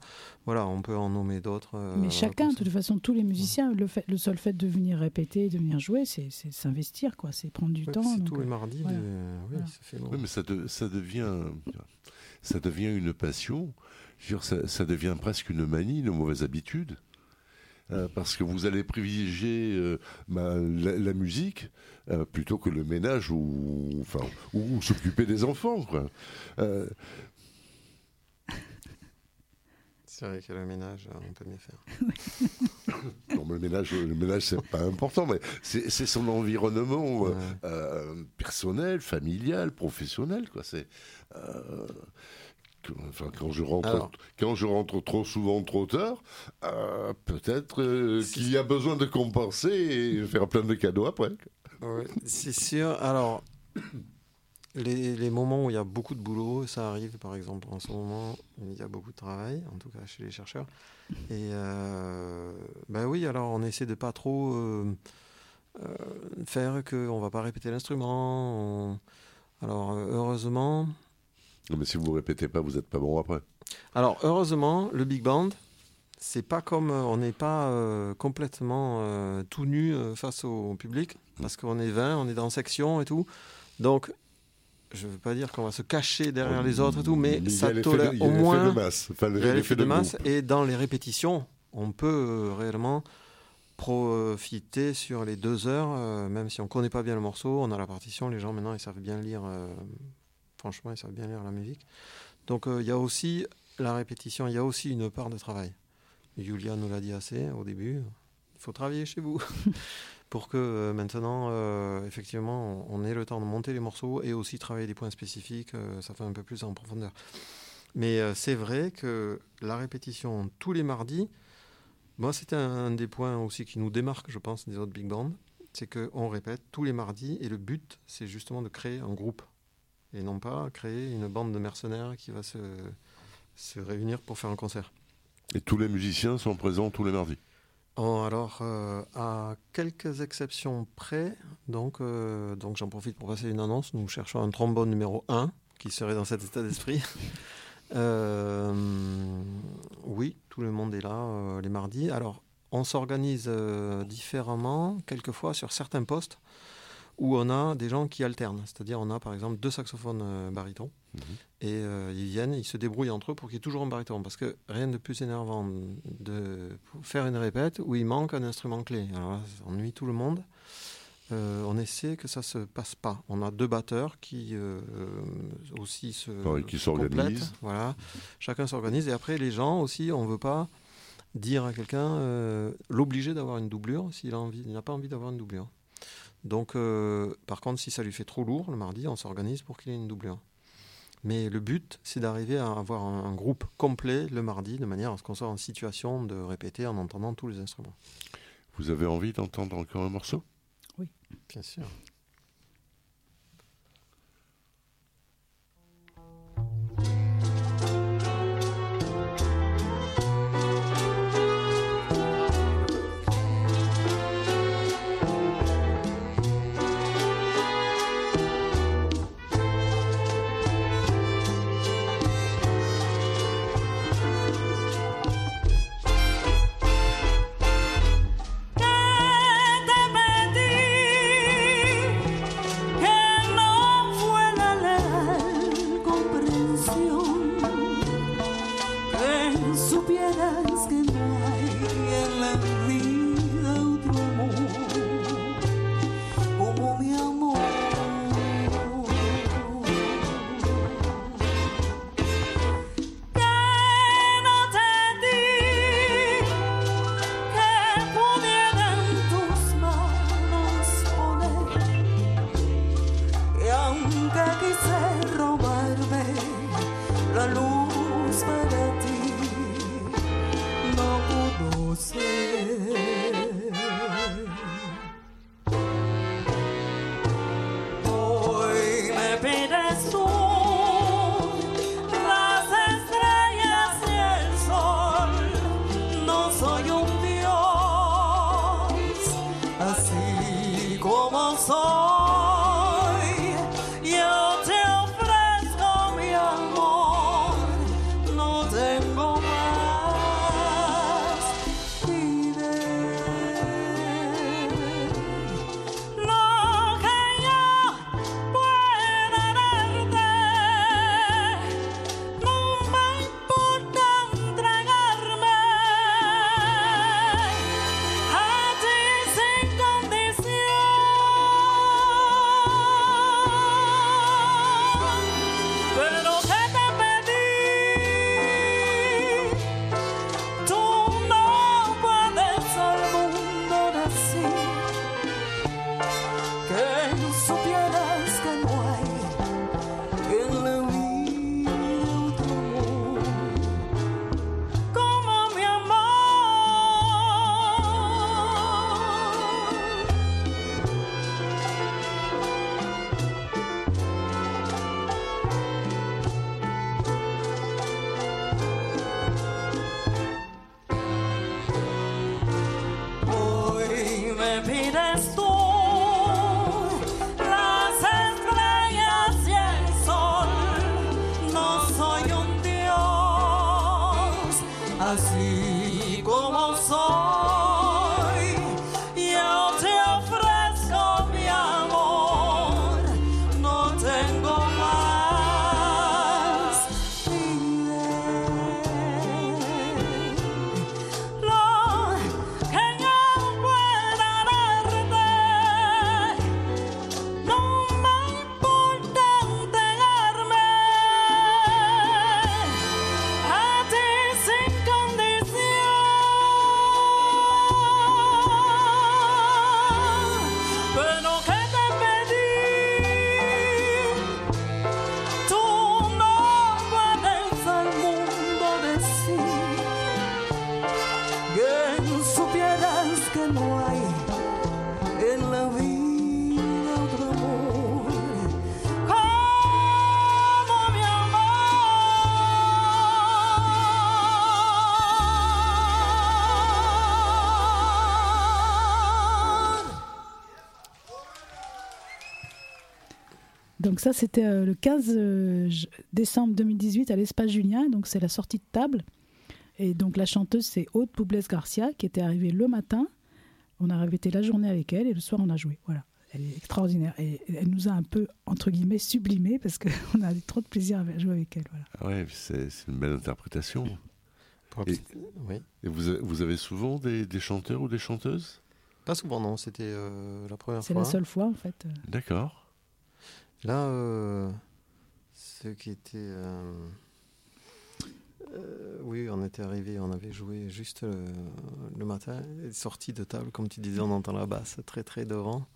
Voilà, on peut en nommer d'autres. euh, Mais chacun, de toute façon, tous les musiciens, le, fait, le seul fait de venir répéter, de venir jouer, c'est s'investir, quoi. C'est prendre du Ouais, temps. C'est tous les mardis. voilà. de- Oui, Voilà. ça fait long. Oui, mais ça, de- ça, devient, ça devient une passion. Je veux dire, ça, ça devient presque une manie, une mauvaise habitude. Euh, parce que vous allez privilégier euh, bah, la, la musique euh, plutôt que le ménage ou, enfin, ou s'occuper des enfants. Quoi. C'est vrai que le ménage, on peut mieux faire. non, mais le ménage, le ménage c'est pas important, mais c'est son environnement Ouais. personnel, familial, professionnel. Quoi. C'est, enfin, quand, je rentre, Alors. quand je rentre trop souvent, trop tard, euh, peut-être euh, qu'il y a besoin de compenser et faire plein de cadeaux après. Ouais, c'est sûr. Alors, les, les moments où il y a beaucoup de boulot, ça arrive par exemple en ce moment, il y a beaucoup de travail, en tout cas chez les chercheurs. Et euh, ben oui, alors on essaie de pas trop euh, euh, faire qu'on va pas répéter l'instrument. on- Alors heureusement, mais si vous répétez pas, vous n'êtes pas bon après. alors heureusement, le big band, c'est pas comme euh, on n'est pas euh, complètement euh, tout nu euh, face au public parce qu'on est 20, on est dans section et tout. Donc je veux pas dire qu'on va se cacher derrière les autres et tout, mais, ça tolère de- au moins de masse. Enfin, il y a l'effet de masse groupe. et dans les répétitions, on peut réellement profiter sur les deux heures, même si on connaît pas bien le morceau, on a la partition, les gens maintenant ils savent bien lire, franchement ils savent bien lire la musique. Donc euh, il y a aussi la répétition, il y a aussi une part de travail. Julia nous l'a dit assez au début, il faut travailler chez vous. pour que euh, maintenant, euh, effectivement, on, ait le temps de monter les morceaux et aussi travailler des points spécifiques, ça fait un peu plus en profondeur. Mais c'est vrai que la répétition tous les mardis, moi, c'était un, des points aussi qui nous démarque, je pense, des autres big bands, c'est qu'on répète tous les mardis et le but, c'est justement de créer un groupe et non pas créer une bande de mercenaires qui va se, se réunir pour faire un concert. Et tous les musiciens sont présents tous les mardis Oh, alors, euh, à quelques exceptions près, donc, euh, donc j'en profite pour passer une annonce. Nous cherchons un trombone numéro 1 qui serait dans cet état d'esprit. Euh, oui, tout le monde est là les mardis. Alors, on s'organise différemment, quelquefois sur certains postes où on a des gens qui alternent. C'est-à-dire, on a par exemple deux saxophones euh, barytons, mhm. et euh, ils viennent, ils se débrouillent entre eux pour qu'il y ait toujours un baryton. Parce que rien de plus énervant de faire une répète où il manque un instrument clé. Alors ça ennuie tout le monde. Euh, on essaie que ça se passe pas. On a deux batteurs qui aussi se, qui s'organisent. Voilà, chacun s'organise et après les gens aussi, on veut pas dire à quelqu'un l'obliger d'avoir une doublure s'il n'a pas envie d'avoir une doublure. Donc, euh, par contre, si ça lui fait trop lourd le mardi, on s'organise pour qu'il ait une doublure. Mais le but, c'est d'arriver à avoir un, groupe complet le mardi, de manière à ce qu'on soit en situation de répéter en entendant tous les instruments. Vous avez envie d'entendre encore un morceau? Oui. Bien sûr. esperanza que Donc ça, c'était euh, le 15 euh, décembre 2018 à l'Espace Julien. Donc c'est la sortie de table. Et donc la chanteuse, c'est Aude Poubles Garcia, qui était arrivée le matin. On a répété la journée avec elle et le soir, on a joué. Voilà. Elle est extraordinaire. Et elle nous a un peu, entre guillemets, sublimé parce qu'on a eu trop de plaisir à jouer avec elle. Voilà. Ah ouais, c'est une belle interprétation. Et, oui. et vous, vous, avez souvent des, des, chanteurs ou des chanteuses? Pas souvent, non. C'était euh, la première fois. C'est la seule fois, en fait. D'accord. Là, euh, ce qui était. Euh, euh, oui, on était arrivé, on avait joué juste le matin, sortie de table, comme tu disais, on entend la basse très très devant.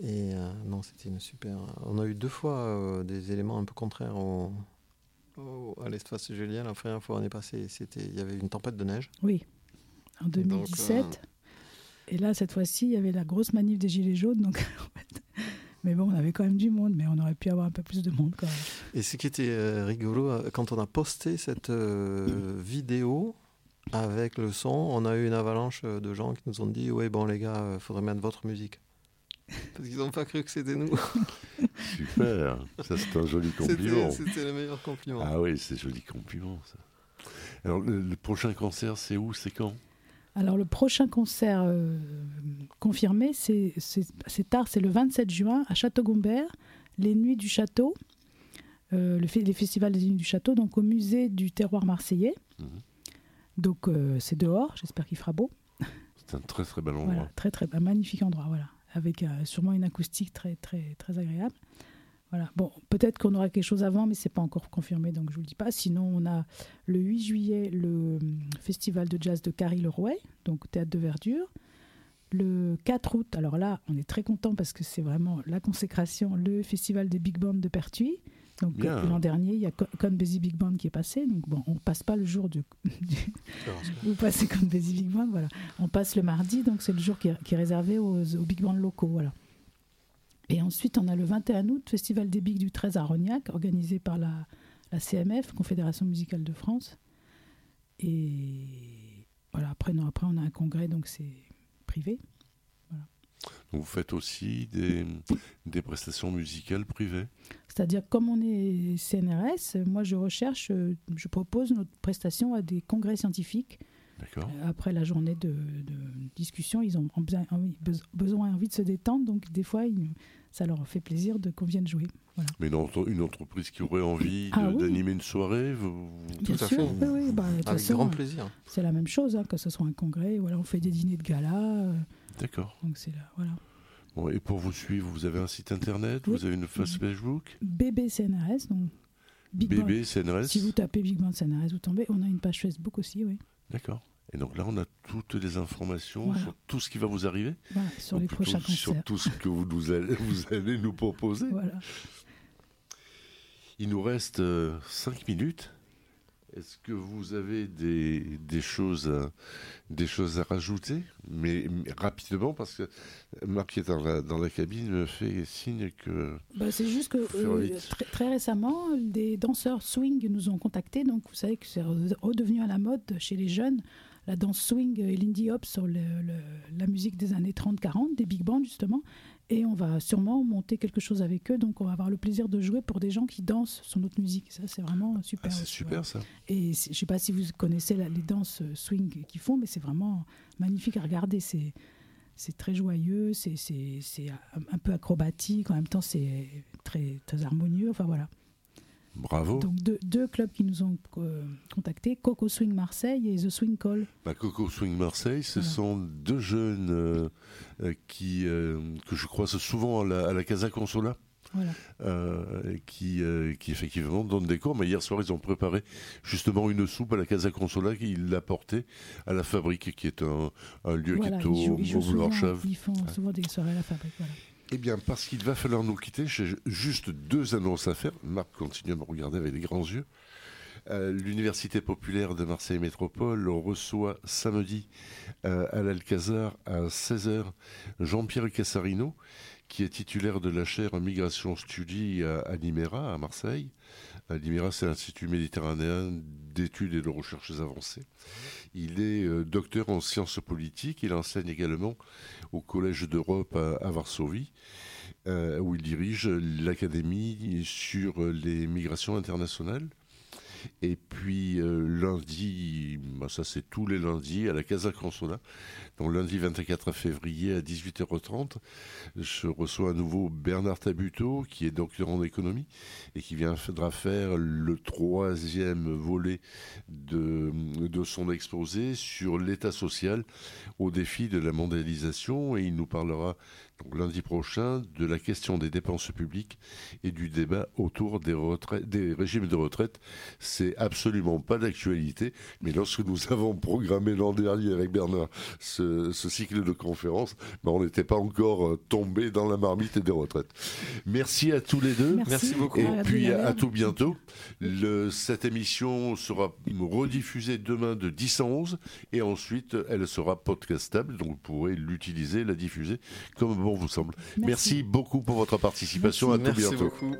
Et non, c'était une super. On a eu deux fois des éléments un peu contraires au, à l'espace Julien. La première fois on est passé, c'était il y avait une tempête de neige. Oui, en 2017. Et là, cette fois-ci, il y avait la grosse manif des Gilets jaunes. Donc, en fait, mais bon, on avait quand même du monde, mais on aurait pu avoir un peu plus de monde quand même. Et ce qui était euh, rigolo, euh, quand on a posté cette euh, vidéo avec le son, on a eu une avalanche de gens qui nous ont dit Ouais, bon, les gars, il faudrait mettre votre musique. Parce qu'ils n'ont pas cru que c'était nous. Super, ça c'est un joli compliment. C'était le meilleur compliment. Ah oui, c'est joli compliment ça. Alors le prochain concert, c'est où C'est quand? Alors le prochain concert euh, confirmé, c'est tard, c'est le 27 juin à Château-Gombert, les Nuits du Château, euh, le, les festivals des Nuits du Château, donc au musée du terroir marseillais. Mhm. Donc euh, c'est dehors, j'espère qu'il fera beau. C'est un très très bel endroit. Voilà, très très un magnifique endroit, voilà, avec sûrement une acoustique très très très agréable. Voilà. Bon, peut-être qu'on aura quelque chose avant, mais c'est pas encore confirmé, donc je vous le dis pas. Sinon, on a le 8 juillet le hum, festival de jazz de Carrie-Lerouet, donc théâtre de verdure. Le 4 août, alors là, on est très content parce que c'est vraiment la consécration, le festival des big bands de Pertuis. Donc l'an dernier, il y a Con Busy Big Band qui est passé. Donc bon, on passe pas le jour du. vous passez Con Busy Big Band, voilà. On passe le mardi, donc c'est le jour qui est, réservé aux, aux, big bands locaux, voilà. Et ensuite, on a le 21 août, Festival des Bigs du 13 à Rognac, organisé par la, la CMF, Confédération musicale de France. Et voilà, après, non, après on a un congrès, donc c'est privé. Voilà. Vous faites aussi des, des prestations musicales privées? C'est-à-dire, comme on est CNRS, moi je recherche, je propose notre prestation à des congrès scientifiques. Euh, après la journée de, de, discussion, ils ont besoin, besoin, envie de se détendre, donc des fois, ils, ça leur fait plaisir de qu'on vienne jouer. Mais une, une, entreprise qui aurait envie ah d'animer une soirée vous... Bien Tout sûr, Oui, bah, Avec grand plaisir. C'est la même chose, hein, que ce soit un congrès, voilà, on fait des dîners de gala. Euh, D'accord. Donc c'est là, voilà. Bon, et pour vous suivre, vous avez un site internet, vous avez une face Facebook Bébé CNRS, donc Bébé CNRS. Si vous tapez Big Band CNRS, vous tombez. On a une page Facebook aussi, oui. D'accord. Et donc là, on a toutes les informations sur tout ce qui va vous arriver. sur les prochains concerts. Sur tout ce que vous, nous allez, vous allez nous proposer. Il nous reste 5 euh, minutes. Est-ce que vous avez des, des, choses, à, des choses à rajouter? Mais, rapidement, parce que Marc qui est dans la, dans la cabine me fait signe que... Bah, c'est juste que euh, très, très, récemment, des danseurs swing nous ont contactés. Donc vous savez que c'est redevenu à la mode chez les jeunes la danse swing et l'indie hop sur la musique des années 30-40, des big bands justement. Et on va sûrement monter quelque chose avec eux. Donc on va avoir le plaisir de jouer pour des gens qui dansent sur notre musique. Ça, c'est vraiment super. Ah, c'est super ça. Et je ne sais pas si vous connaissez les danses swing qu'ils font, mais c'est vraiment magnifique à regarder. C'est c'est très joyeux, c'est un peu acrobatique, en même temps c'est très, très harmonieux. Enfin voilà. Bravo. Donc deux, clubs qui nous ont euh, contactés, Coco Swing Marseille et The Swing Call. Bah, Coco Swing Marseille, ce sont deux jeunes euh, euh, qui, que je croise souvent à la, à la Casa Consola. qui, qui effectivement donnent des cours. Mais hier soir, ils ont préparé justement une soupe à la Casa Consola qu'ils l'apportaient à la fabrique, qui est un, lieu qui est au, ils ils Ils font souvent des soirées à la fabrique. Voilà. Eh bien, parce qu'il va falloir nous quitter, j'ai juste deux annonces à faire. Marc continue à me regarder avec des grands yeux. L'Université populaire de Marseille Métropole reçoit samedi à l'Alcazar à 16h Jean-Pierre Cassarino, qui est titulaire de la chaire Migration Study à, à à Marseille. L'IMERA, c'est l'Institut méditerranéen d'études et de recherches avancées. Il est euh, docteur en sciences politiques. Il enseigne également au Collège d'Europe à, Varsovie, euh, où il dirige l'académie sur les migrations internationales. Et puis euh, lundi, bah, ça c'est tous les lundis à la Casa Consola. Donc lundi 24 février à 18h30, je reçois à nouveau Bernard Tabuteau, qui est docteur en économie et qui viendra faire le troisième volet de, de son exposé sur l'état social au défi de la mondialisation. Et il nous parlera donc lundi prochain, de la question des dépenses publiques et du débat autour des, des régimes de retraite. C'est absolument pas d'actualité, mais lorsque nous avons programmé l'an dernier avec Bernard ce, cycle de conférences, ben on n'était pas encore euh, tombé dans la marmite des retraites. Merci à tous les deux. Merci, beaucoup. Et puis à, tout bientôt. Le, cette émission sera rediffusée demain de 10 à 11 et ensuite elle sera podcastable, donc vous pourrez l'utiliser, la diffuser comme vous semble. Merci, beaucoup pour votre participation. À tout bientôt. Beaucoup.